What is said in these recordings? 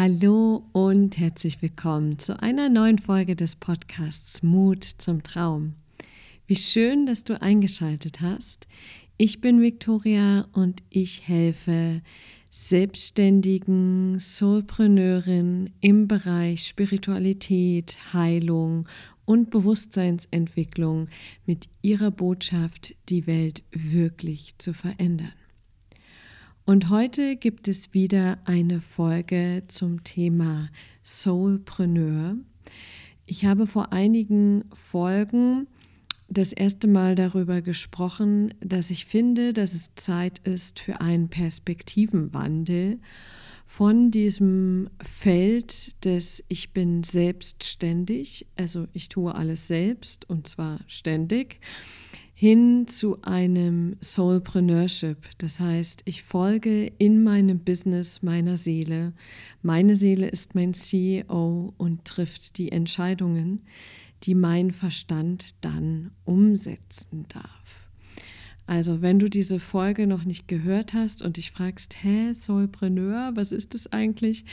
Hallo und herzlich willkommen zu einer neuen Folge des Podcasts Mut zum Traum. Wie schön, dass du eingeschaltet hast. Ich bin Victoria und ich helfe selbstständigen Soulpreneurin im Bereich Spiritualität, Heilung und Bewusstseinsentwicklung mit ihrer Botschaft, die Welt wirklich zu verändern. Und heute gibt es wieder eine Folge zum Thema Soulpreneur. Ich habe vor einigen Folgen das erste Mal darüber gesprochen, dass ich finde, dass es Zeit ist für einen Perspektivenwandel von diesem Feld des Ich bin selbstständig, also ich tue alles selbst und zwar ständig, hin zu einem Soulpreneurship. Das heißt, ich folge in meinem Business meiner Seele. Meine Seele ist mein CEO und trifft die Entscheidungen, die mein Verstand dann umsetzen darf. Also, wenn du diese Folge noch nicht gehört hast und dich fragst, hä, Soulpreneur, was ist das eigentlich?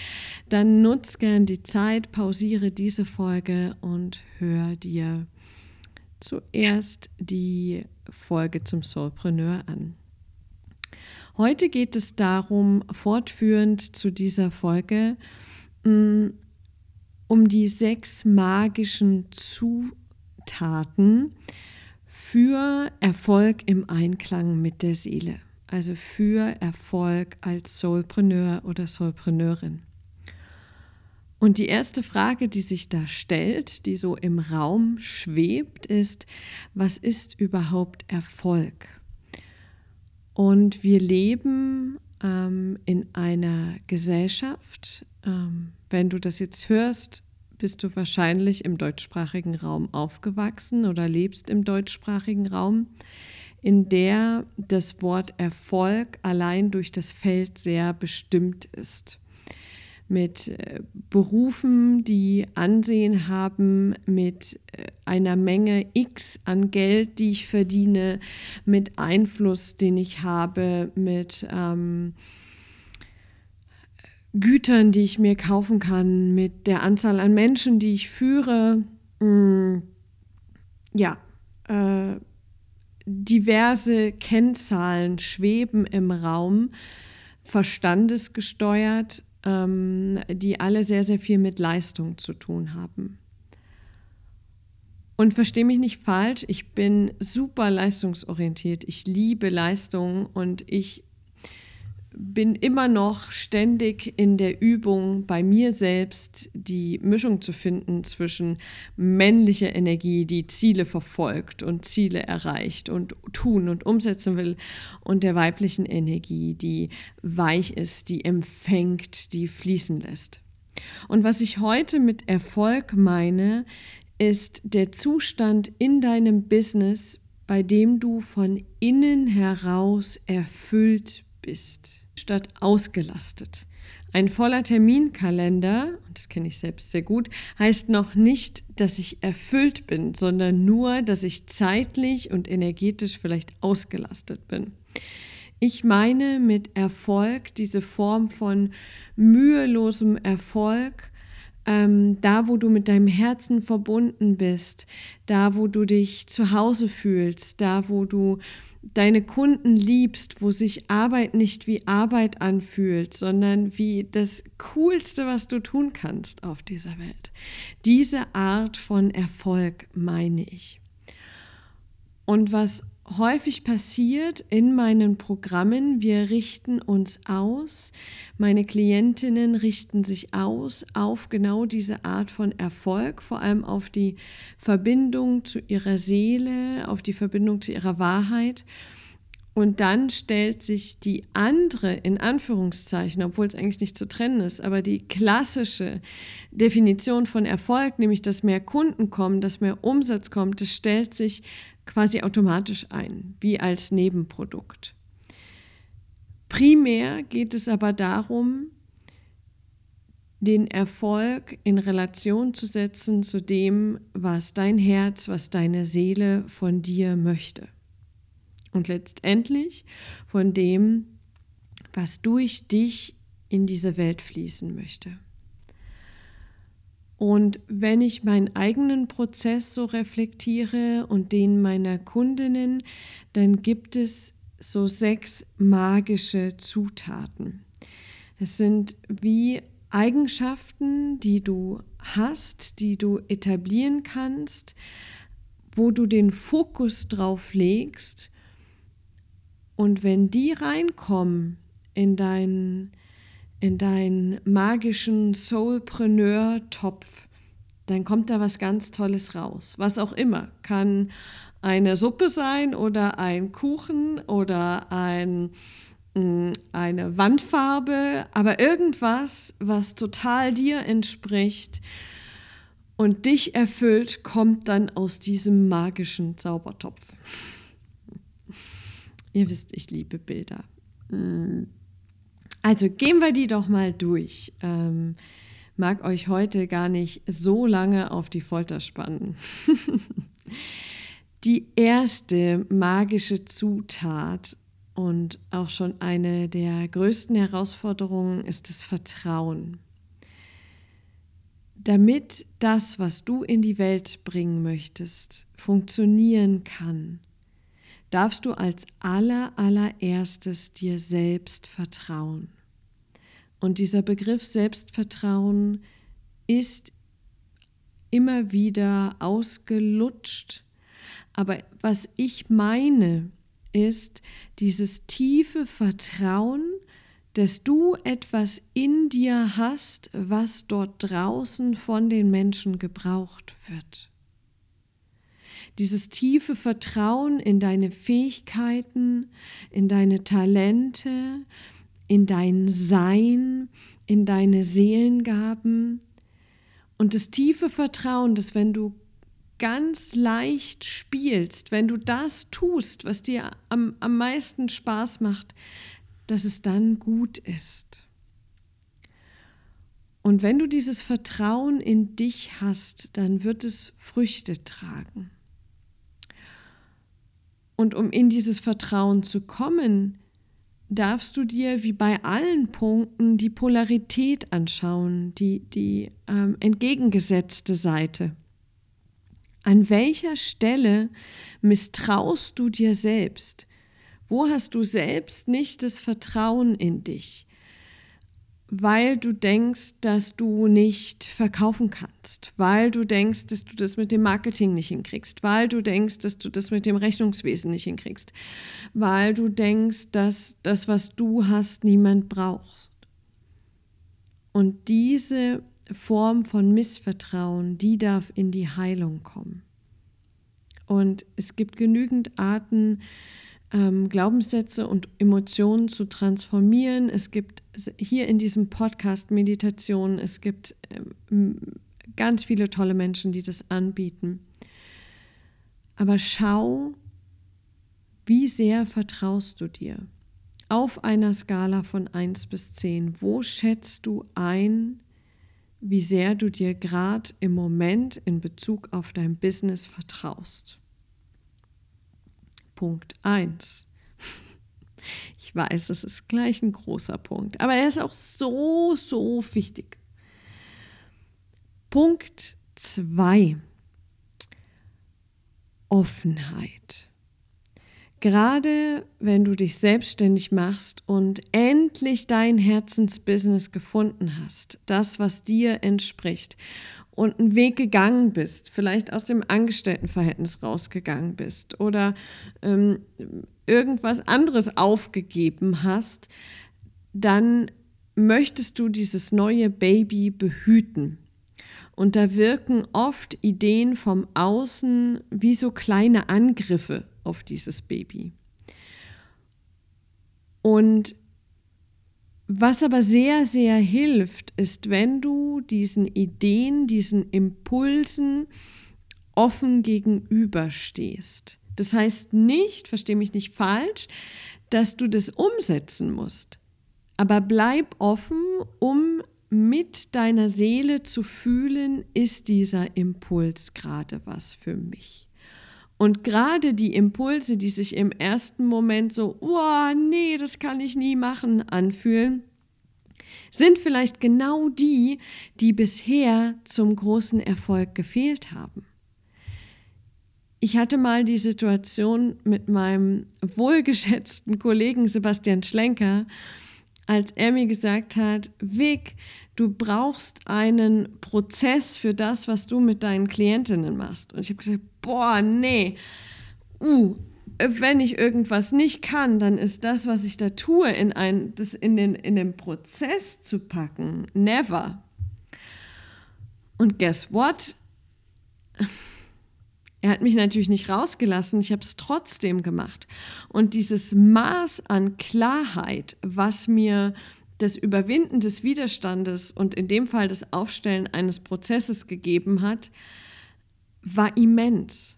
Dann nutz gern die Zeit, pausiere diese Folge und hör dir zuerst die Folge zum Soulpreneur an. Heute geht es darum, fortführend zu dieser Folge, mm, um die sechs magischen Zutaten für Erfolg im Einklang mit der Seele. Also für Erfolg als Soulpreneur oder Soulpreneurin. Und die erste Frage, die sich da stellt, die so im Raum schwebt, ist, was ist überhaupt Erfolg? Und wir leben ähm, in einer Gesellschaft, ähm, wenn du das jetzt hörst, bist du wahrscheinlich im deutschsprachigen Raum aufgewachsen oder lebst im deutschsprachigen Raum, in der das Wort Erfolg allein durch das Feld sehr bestimmt ist mit äh, Berufen, die Ansehen haben, mit äh, einer Menge X an Geld, die ich verdiene, mit Einfluss, den ich habe, mit ähm, Gütern, die ich mir kaufen kann, mit der Anzahl an Menschen, die ich führe. Mm, ja, äh, diverse Kennzahlen schweben im Raum, verstandesgesteuert, ähm, die alle sehr, sehr viel mit Leistung zu tun haben. Und verstehe mich nicht falsch, ich bin super leistungsorientiert. Ich liebe Leistung und ich bin immer noch ständig in der Übung, bei mir selbst die Mischung zu finden zwischen männlicher Energie, die Ziele verfolgt und Ziele erreicht und tun und umsetzen will, und der weiblichen Energie, die weich ist, die empfängt, die fließen lässt. Und was ich heute mit Erfolg meine, ist der Zustand in deinem Business, bei dem du von innen heraus erfüllt bist statt ausgelastet. Ein voller Terminkalender, und das kenne ich selbst sehr gut, heißt noch nicht, dass ich erfüllt bin, sondern nur, dass ich zeitlich und energetisch vielleicht ausgelastet bin. Ich meine mit Erfolg diese Form von mühelosem Erfolg, ähm, da wo du mit deinem Herzen verbunden bist, da wo du dich zu Hause fühlst, da wo du deine Kunden liebst, wo sich Arbeit nicht wie Arbeit anfühlt, sondern wie das Coolste, was du tun kannst auf dieser Welt. Diese Art von Erfolg meine ich. Und was häufig passiert in meinen Programmen. Wir richten uns aus, meine Klientinnen richten sich aus auf genau diese Art von Erfolg, vor allem auf die Verbindung zu ihrer Seele, auf die Verbindung zu ihrer Wahrheit. Und dann stellt sich die andere, in Anführungszeichen, obwohl es eigentlich nicht zu trennen ist, aber die klassische Definition von Erfolg, nämlich dass mehr Kunden kommen, dass mehr Umsatz kommt, das stellt sich quasi automatisch ein, wie als Nebenprodukt. Primär geht es aber darum, den Erfolg in Relation zu setzen zu dem, was dein Herz, was deine Seele von dir möchte. Und letztendlich von dem, was durch dich in diese Welt fließen möchte. Und wenn ich meinen eigenen Prozess so reflektiere und den meiner Kundinnen, dann gibt es so sechs magische Zutaten. Es sind wie Eigenschaften, die du hast, die du etablieren kannst, wo du den Fokus drauf legst. Und wenn die reinkommen in deinen in deinen magischen Soulpreneur-Topf, dann kommt da was ganz Tolles raus. Was auch immer. Kann eine Suppe sein oder ein Kuchen oder ein, mm, eine Wandfarbe, aber irgendwas, was total dir entspricht und dich erfüllt, kommt dann aus diesem magischen Zaubertopf. Ihr wisst, ich liebe Bilder. Also gehen wir die doch mal durch. Ähm, mag euch heute gar nicht so lange auf die Folter spannen. die erste magische Zutat und auch schon eine der größten Herausforderungen ist das Vertrauen. Damit das, was du in die Welt bringen möchtest, funktionieren kann, darfst du als aller allererstes dir selbst vertrauen. Und dieser Begriff Selbstvertrauen ist immer wieder ausgelutscht. Aber was ich meine, ist dieses tiefe Vertrauen, dass du etwas in dir hast, was dort draußen von den Menschen gebraucht wird. Dieses tiefe Vertrauen in deine Fähigkeiten, in deine Talente, in dein Sein, in deine Seelengaben und das tiefe Vertrauen, dass wenn du ganz leicht spielst, wenn du das tust, was dir am, am meisten Spaß macht, dass es dann gut ist. Und wenn du dieses Vertrauen in dich hast, dann wird es Früchte tragen. Und um in dieses Vertrauen zu kommen, darfst du dir wie bei allen Punkten die Polarität anschauen, die, die ähm, entgegengesetzte Seite. An welcher Stelle misstraust du dir selbst? Wo hast du selbst nicht das Vertrauen in dich? Weil du denkst, dass du nicht verkaufen kannst, weil du denkst, dass du das mit dem Marketing nicht hinkriegst, weil du denkst, dass du das mit dem Rechnungswesen nicht hinkriegst, weil du denkst, dass das, was du hast, niemand braucht. Und diese Form von Missvertrauen, die darf in die Heilung kommen. Und es gibt genügend Arten, ähm, Glaubenssätze und Emotionen zu transformieren. Es gibt hier in diesem Podcast Meditationen, es gibt ähm, ganz viele tolle Menschen, die das anbieten. Aber schau, wie sehr vertraust du dir? Auf einer Skala von 1 bis 10, wo schätzt du ein, wie sehr du dir gerade im Moment in Bezug auf dein Business vertraust? Punkt 1. Ich weiß, das ist gleich ein großer Punkt, aber er ist auch so, so wichtig. Punkt 2. Offenheit. Gerade wenn du dich selbstständig machst und endlich dein Herzensbusiness gefunden hast, das, was dir entspricht und einen Weg gegangen bist, vielleicht aus dem Angestelltenverhältnis rausgegangen bist oder ähm, irgendwas anderes aufgegeben hast, dann möchtest du dieses neue Baby behüten. Und da wirken oft Ideen vom Außen wie so kleine Angriffe auf dieses Baby. Und was aber sehr, sehr hilft, ist, wenn du diesen Ideen, diesen Impulsen offen gegenüberstehst. Das heißt nicht, verstehe mich nicht falsch, dass du das umsetzen musst. Aber bleib offen, um mit deiner Seele zu fühlen, ist dieser Impuls gerade was für mich. Und gerade die Impulse, die sich im ersten Moment so, oh nee, das kann ich nie machen, anfühlen, sind vielleicht genau die, die bisher zum großen Erfolg gefehlt haben. Ich hatte mal die Situation mit meinem wohlgeschätzten Kollegen Sebastian Schlenker, als er mir gesagt hat, Vic, du brauchst einen Prozess für das, was du mit deinen Klientinnen machst. Und ich habe gesagt, boah, nee, uh, wenn ich irgendwas nicht kann, dann ist das, was ich da tue, in, ein, das in, den, in den Prozess zu packen. Never. Und guess what? Er hat mich natürlich nicht rausgelassen, ich habe es trotzdem gemacht. Und dieses Maß an Klarheit, was mir das Überwinden des Widerstandes und in dem Fall das Aufstellen eines Prozesses gegeben hat, war immens.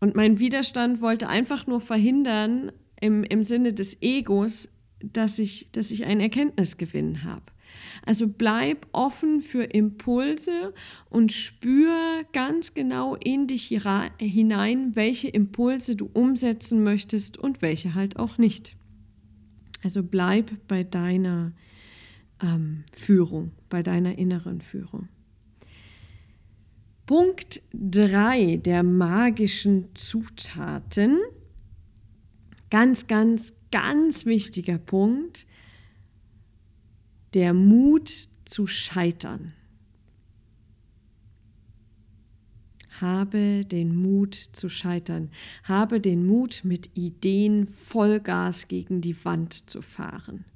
Und mein Widerstand wollte einfach nur verhindern, im, im Sinne des Egos, dass ich, dass ich einen Erkenntnisgewinn habe. Also bleib offen für Impulse und spür ganz genau in dich hinein, welche Impulse du umsetzen möchtest und welche halt auch nicht. Also bleib bei deiner ähm, Führung, bei deiner inneren Führung. Punkt 3 der magischen Zutaten. Ganz, ganz, ganz wichtiger Punkt. Der Mut zu scheitern. Habe den Mut zu scheitern. Habe den Mut, mit Ideen Vollgas gegen die Wand zu fahren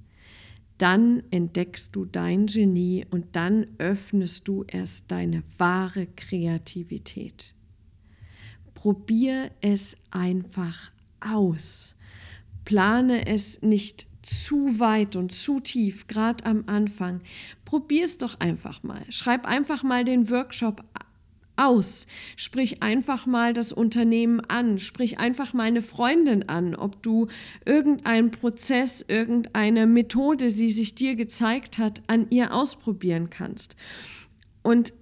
dann entdeckst du dein Genie und dann öffnest du erst deine wahre Kreativität. Probier es einfach aus. Plane es nicht zu weit und zu tief, gerade am Anfang. Probier es doch einfach mal. Schreib einfach mal den Workshop aus. Sprich einfach mal das Unternehmen an. Sprich einfach mal eine Freundin an, ob du irgendeinen Prozess, irgendeine Methode, die sich dir gezeigt hat, an ihr ausprobieren kannst. Und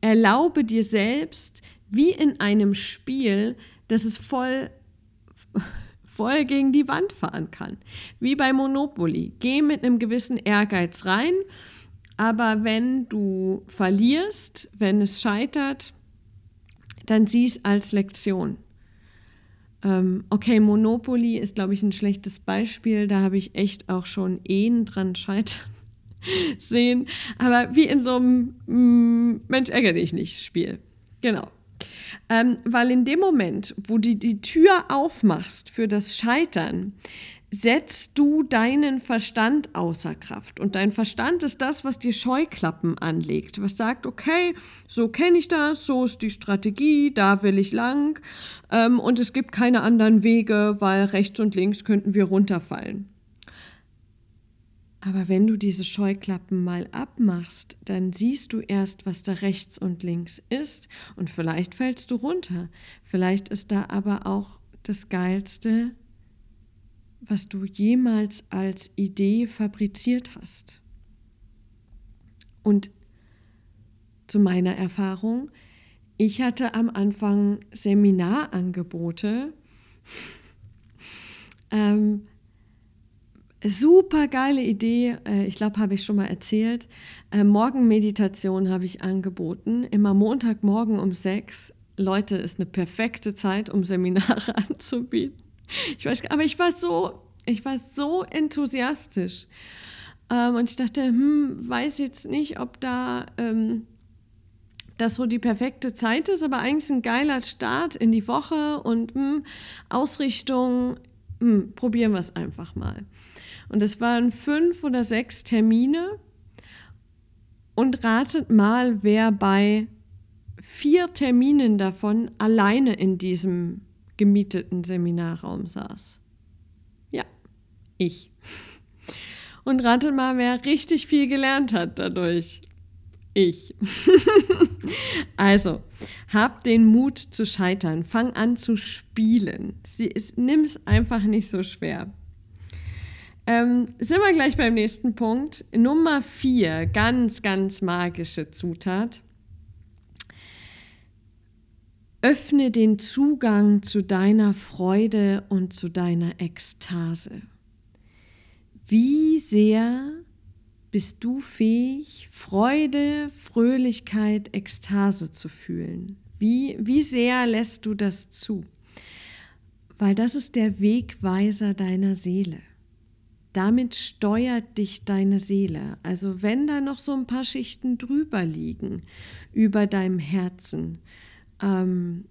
erlaube dir selbst, wie in einem Spiel, dass es voll voll gegen die Wand fahren kann. Wie bei Monopoly. Geh mit einem gewissen Ehrgeiz rein aber wenn du verlierst, wenn es scheitert, dann sieh es als Lektion. Ähm, okay, Monopoly ist, glaube ich, ein schlechtes Beispiel. Da habe ich echt auch schon Ehen dran scheitern sehen. Aber wie in so einem mm, Mensch ärgere dich nicht Spiel. Genau. Ähm, weil in dem Moment, wo du die Tür aufmachst für das Scheitern, setzt du deinen Verstand außer Kraft. Und dein Verstand ist das, was dir Scheuklappen anlegt, was sagt, okay, so kenne ich das, so ist die Strategie, da will ich lang ähm, und es gibt keine anderen Wege, weil rechts und links könnten wir runterfallen. Aber wenn du diese Scheuklappen mal abmachst, dann siehst du erst, was da rechts und links ist und vielleicht fällst du runter. Vielleicht ist da aber auch das Geilste, was du jemals als Idee fabriziert hast. Und zu meiner Erfahrung, ich hatte am Anfang Seminarangebote. ähm, super geile Idee, äh, ich glaube, habe ich schon mal erzählt. Äh, Morgenmeditation habe ich angeboten, immer Montagmorgen um sechs. Leute, ist eine perfekte Zeit, um Seminare anzubieten. Ich weiß, aber ich war so, ich war so enthusiastisch. Ähm, und ich dachte, hm, weiß jetzt nicht, ob da ähm, das so die perfekte Zeit ist, aber eigentlich ein geiler Start in die Woche und hm, Ausrichtung, hm, probieren wir es einfach mal. Und es waren fünf oder sechs Termine. Und ratet mal, wer bei vier Terminen davon alleine in diesem gemieteten Seminarraum saß. Ja, ich. Und ratet mal, wer richtig viel gelernt hat dadurch. Ich. also, hab den Mut zu scheitern. Fang an zu spielen. Nimm es einfach nicht so schwer. Ähm, sind wir gleich beim nächsten Punkt. Nummer vier, ganz, ganz magische Zutat. Öffne den Zugang zu deiner Freude und zu deiner Ekstase. Wie sehr bist du fähig, Freude, Fröhlichkeit, Ekstase zu fühlen. Wie, wie sehr lässt du das zu? Weil das ist der Wegweiser deiner Seele. Damit steuert dich deine Seele. Also wenn da noch so ein paar Schichten drüber liegen, über deinem Herzen ähm,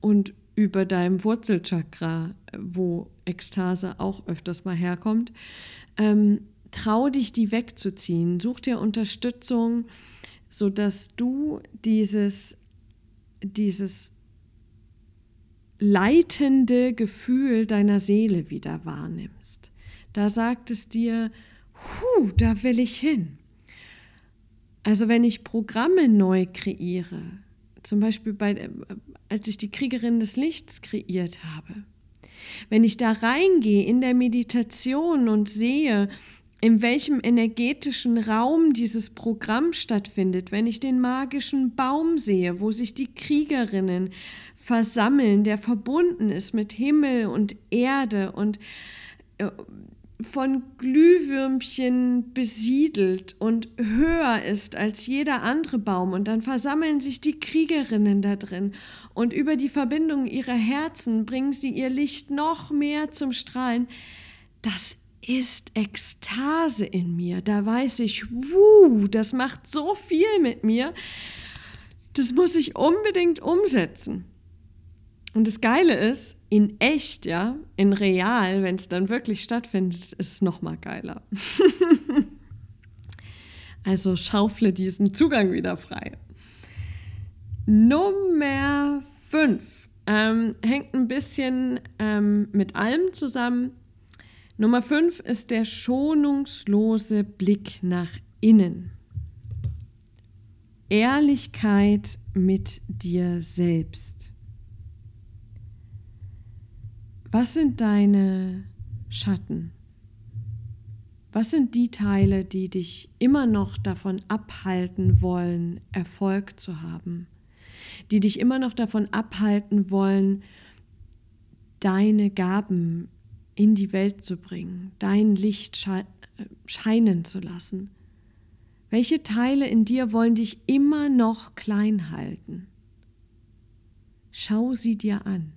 und über deinem Wurzelchakra, wo Ekstase auch öfters mal herkommt, ähm, trau dich, die wegzuziehen. Such dir Unterstützung, sodass du dieses, dieses leitende Gefühl deiner Seele wieder wahrnimmst. Da sagt es dir, hu, da will ich hin. Also wenn ich Programme neu kreiere, zum Beispiel bei, äh, als ich die Kriegerin des Lichts kreiert habe, wenn ich da reingehe in der Meditation und sehe, in welchem energetischen Raum dieses Programm stattfindet, wenn ich den magischen Baum sehe, wo sich die Kriegerinnen versammeln, der verbunden ist mit Himmel und Erde und äh, von Glühwürmchen besiedelt und höher ist als jeder andere Baum. Und dann versammeln sich die Kriegerinnen da drin. Und über die Verbindung ihrer Herzen bringen sie ihr Licht noch mehr zum Strahlen. Das ist Ekstase in mir. Da weiß ich, wuh, das macht so viel mit mir. Das muss ich unbedingt umsetzen. Und das Geile ist, in echt, ja, in real, wenn es dann wirklich stattfindet, ist es nochmal geiler. also schaufle diesen Zugang wieder frei. Nummer 5 ähm, hängt ein bisschen ähm, mit allem zusammen. Nummer 5 ist der schonungslose Blick nach innen. Ehrlichkeit mit dir selbst. Was sind deine Schatten? Was sind die Teile, die dich immer noch davon abhalten wollen, Erfolg zu haben? Die dich immer noch davon abhalten wollen, deine Gaben in die Welt zu bringen, dein Licht scheinen zu lassen? Welche Teile in dir wollen dich immer noch klein halten? Schau sie dir an.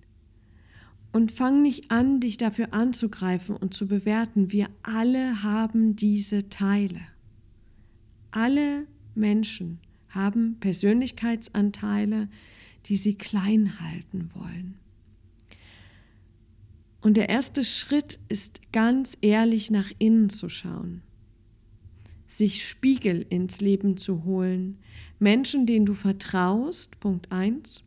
Und fang nicht an, dich dafür anzugreifen und zu bewerten. Wir alle haben diese Teile. Alle Menschen haben Persönlichkeitsanteile, die sie klein halten wollen. Und der erste Schritt ist ganz ehrlich nach innen zu schauen, sich Spiegel ins Leben zu holen, Menschen, denen du vertraust, Punkt 1,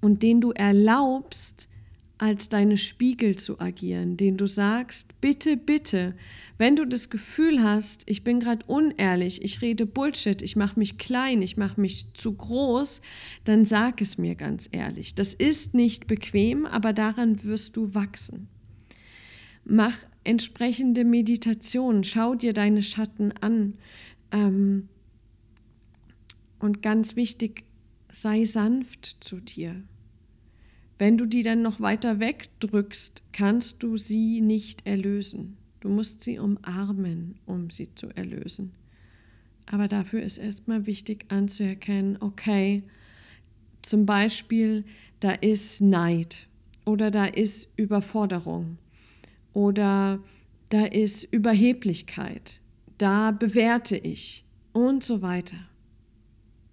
und den du erlaubst, als deine Spiegel zu agieren, den du sagst, bitte, bitte, wenn du das Gefühl hast, ich bin gerade unehrlich, ich rede Bullshit, ich mache mich klein, ich mache mich zu groß, dann sag es mir ganz ehrlich. Das ist nicht bequem, aber daran wirst du wachsen. Mach entsprechende Meditationen, schau dir deine Schatten an. Ähm, und ganz wichtig, sei sanft zu dir. Wenn du die dann noch weiter wegdrückst, kannst du sie nicht erlösen. Du musst sie umarmen, um sie zu erlösen. Aber dafür ist erstmal wichtig anzuerkennen, okay, zum Beispiel, da ist Neid oder da ist Überforderung oder da ist Überheblichkeit, da bewerte ich und so weiter.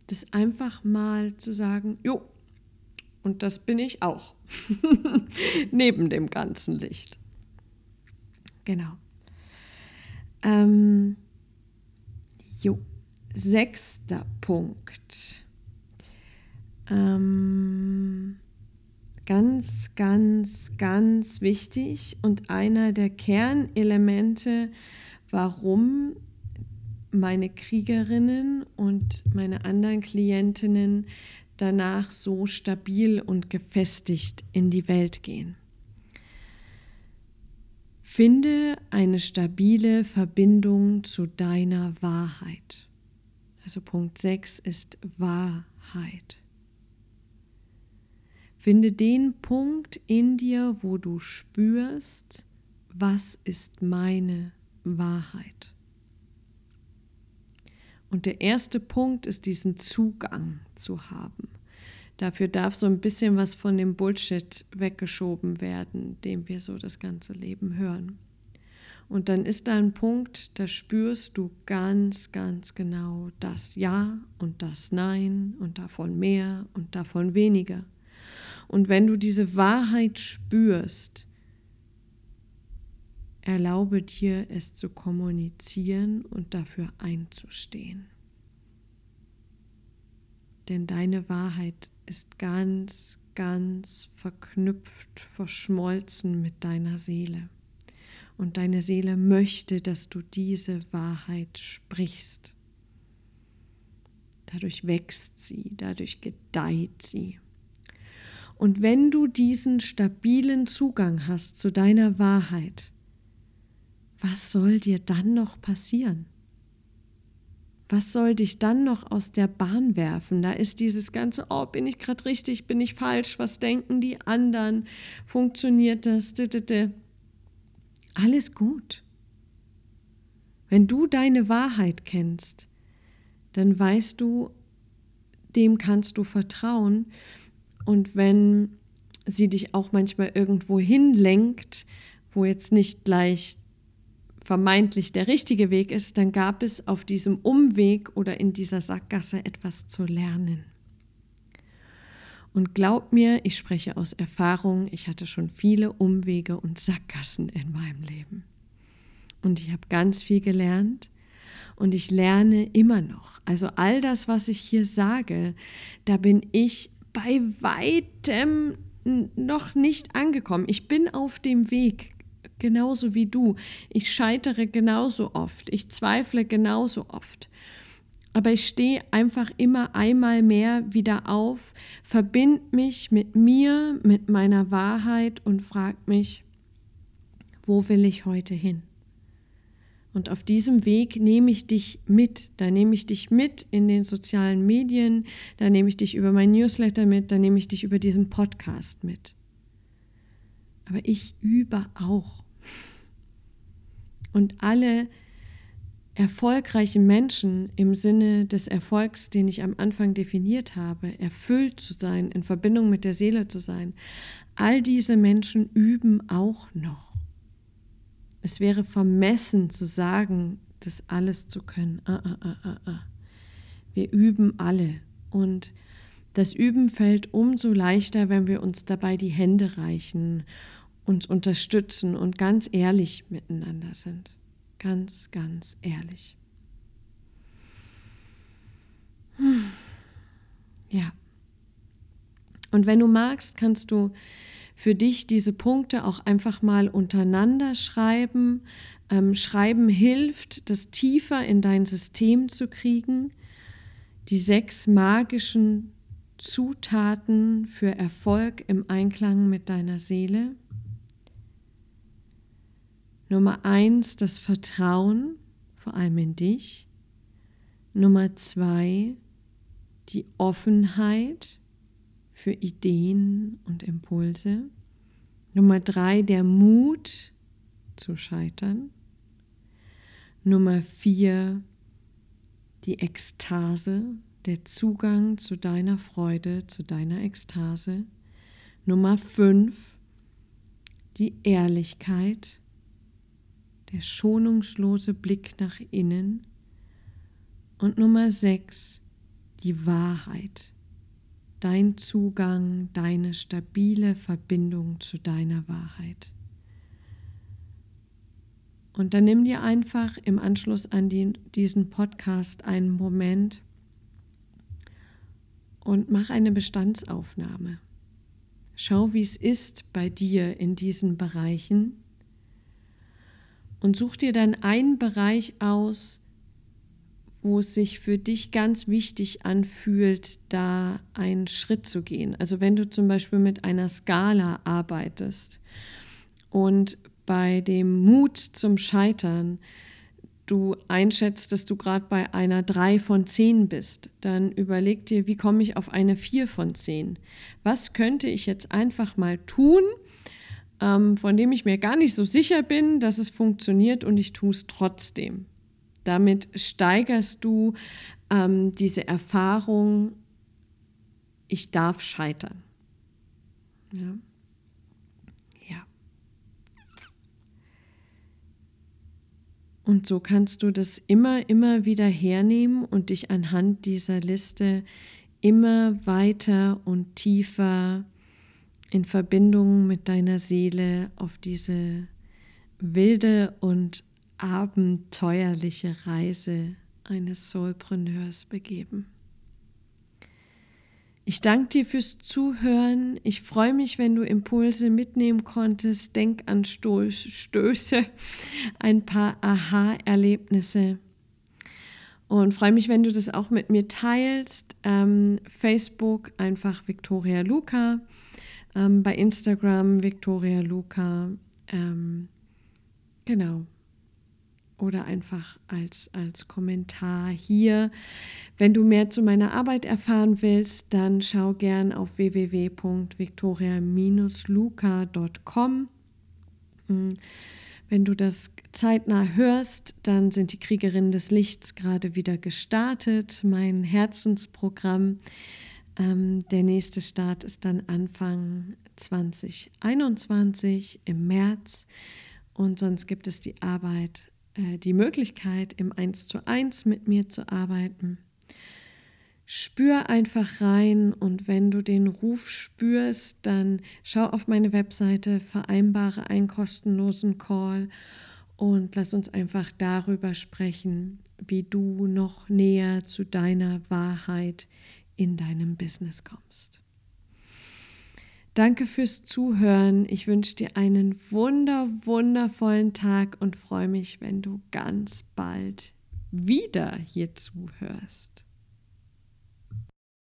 Das einfach mal zu sagen, jo, und das bin ich auch. Neben dem ganzen Licht. Genau. Ähm, jo, sechster Punkt. Ähm, ganz, ganz, ganz wichtig und einer der Kernelemente, warum meine Kriegerinnen und meine anderen Klientinnen danach so stabil und gefestigt in die Welt gehen. Finde eine stabile Verbindung zu deiner Wahrheit. Also Punkt 6 ist Wahrheit. Finde den Punkt in dir, wo du spürst, was ist meine Wahrheit. Und der erste Punkt ist, diesen Zugang zu haben. Dafür darf so ein bisschen was von dem Bullshit weggeschoben werden, dem wir so das ganze Leben hören. Und dann ist da ein Punkt, da spürst du ganz, ganz genau das Ja und das Nein und davon mehr und davon weniger. Und wenn du diese Wahrheit spürst, erlaube dir es zu kommunizieren und dafür einzustehen. Denn deine Wahrheit ist ganz, ganz verknüpft, verschmolzen mit deiner Seele. Und deine Seele möchte, dass du diese Wahrheit sprichst. Dadurch wächst sie, dadurch gedeiht sie. Und wenn du diesen stabilen Zugang hast zu deiner Wahrheit, was soll dir dann noch passieren? Was soll dich dann noch aus der Bahn werfen? Da ist dieses ganze, oh, bin ich gerade richtig, bin ich falsch, was denken die anderen, funktioniert das? Alles gut. Wenn du deine Wahrheit kennst, dann weißt du, dem kannst du vertrauen. Und wenn sie dich auch manchmal irgendwo hinlenkt, wo jetzt nicht gleich vermeintlich der richtige Weg ist, dann gab es auf diesem Umweg oder in dieser Sackgasse etwas zu lernen. Und glaub mir, ich spreche aus Erfahrung, ich hatte schon viele Umwege und Sackgassen in meinem Leben. Und ich habe ganz viel gelernt und ich lerne immer noch. Also all das, was ich hier sage, da bin ich bei weitem noch nicht angekommen. Ich bin auf dem Weg, genauso wie du. Ich scheitere genauso oft. Ich zweifle genauso oft. Aber ich stehe einfach immer einmal mehr wieder auf, verbinde mich mit mir, mit meiner Wahrheit und frage mich, wo will ich heute hin? Und auf diesem Weg nehme ich dich mit. Da nehme ich dich mit in den sozialen Medien, da nehme ich dich über mein Newsletter mit, da nehme ich dich über diesen Podcast mit. Aber ich übe auch. Und alle erfolgreichen Menschen im Sinne des Erfolgs, den ich am Anfang definiert habe, erfüllt zu sein, in Verbindung mit der Seele zu sein, all diese Menschen üben auch noch. Es wäre vermessen zu sagen, das alles zu können. Ah, ah, ah, ah, ah. Wir üben alle. Und das Üben fällt umso leichter, wenn wir uns dabei die Hände reichen uns unterstützen und ganz ehrlich miteinander sind. Ganz, ganz ehrlich. Hm. Ja. Und wenn du magst, kannst du für dich diese Punkte auch einfach mal untereinander schreiben. Ähm, schreiben hilft, das tiefer in dein System zu kriegen. Die sechs magischen Zutaten für Erfolg im Einklang mit deiner Seele. Nummer eins, das Vertrauen, vor allem in dich. Nummer zwei, die Offenheit für Ideen und Impulse. Nummer drei, der Mut zu scheitern. Nummer vier, die Ekstase, der Zugang zu deiner Freude, zu deiner Ekstase. Nummer fünf, die Ehrlichkeit der schonungslose Blick nach innen. Und Nummer sechs, die Wahrheit, dein Zugang, deine stabile Verbindung zu deiner Wahrheit. Und dann nimm dir einfach im Anschluss an die, diesen Podcast einen Moment und mach eine Bestandsaufnahme. Schau, wie es ist bei dir in diesen Bereichen und such dir dann einen Bereich aus, wo es sich für dich ganz wichtig anfühlt, da einen Schritt zu gehen. Also wenn du zum Beispiel mit einer Skala arbeitest und bei dem Mut zum Scheitern du einschätzt, dass du gerade bei einer 3 von 10 bist, dann überleg dir, wie komme ich auf eine 4 von 10? Was könnte ich jetzt einfach mal tun, ähm, von dem ich mir gar nicht so sicher bin, dass es funktioniert und ich tue es trotzdem. Damit steigerst du ähm, diese Erfahrung, ich darf scheitern. Ja. Und so kannst du das immer, immer wieder hernehmen und dich anhand dieser Liste immer weiter und tiefer in Verbindung mit deiner Seele auf diese wilde und abenteuerliche Reise eines Soulpreneurs begeben. Ich danke dir fürs Zuhören. Ich freue mich, wenn du Impulse mitnehmen konntest. Denk an Stöße, ein paar Aha-Erlebnisse. Und freue mich, wenn du das auch mit mir teilst. Ähm, Facebook einfach Victoria Luca ähm, bei Instagram Victoria Luca. Ähm, genau. Oder einfach als, als Kommentar hier. Wenn du mehr zu meiner Arbeit erfahren willst, dann schau gern auf www.victoria-luca.com. Hm. Wenn du das zeitnah hörst, dann sind die Kriegerinnen des Lichts gerade wieder gestartet, mein Herzensprogramm. Ähm, der nächste Start ist dann Anfang 2021 im März. Und sonst gibt es die Arbeit, äh, die Möglichkeit, im 1 zu 1 mit mir zu arbeiten. Spür einfach rein und wenn du den Ruf spürst, dann schau auf meine Webseite, vereinbare einen kostenlosen Call und lass uns einfach darüber sprechen, wie du noch näher zu deiner Wahrheit in deinem Business kommst. Danke fürs Zuhören. Ich wünsche dir einen wunder, wundervollen Tag und freue mich, wenn du ganz bald wieder hier zuhörst.